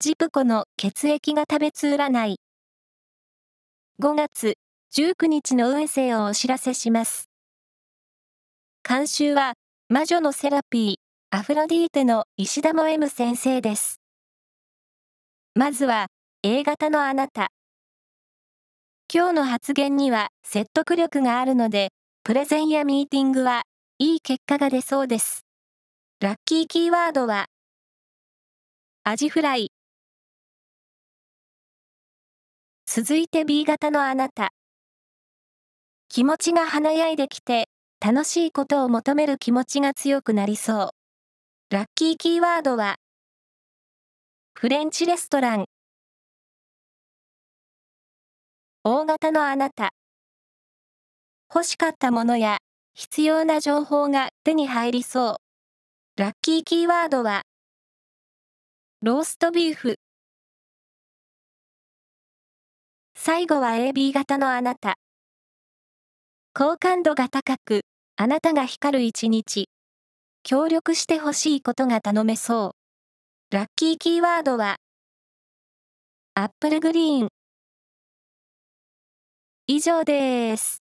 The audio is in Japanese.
ジプコの血液が食べつ占い。5月19日の運勢をお知らせします。監修は、魔女のセラピー、アフロディーテの石田も M 先生です。まずは、A 型のあなた。今日の発言には説得力があるので、プレゼンやミーティングはいい結果が出そうです。ラッキーキーワードは、アジフライ、続いて B 型のあなた。気持ちが華やいできて、楽しいことを求める気持ちが強くなりそう。ラッキーキーワードは、フレンチレストラン。大型のあなた。欲しかったものや必要な情報が手に入りそう。ラッキーキーワードは、ローストビーフ。最後は AB 型のあなた。好感度が高く、あなたが光る一日。協力してほしいことが頼めそう。ラッキーキーワードは、アップルグリーン。以上です。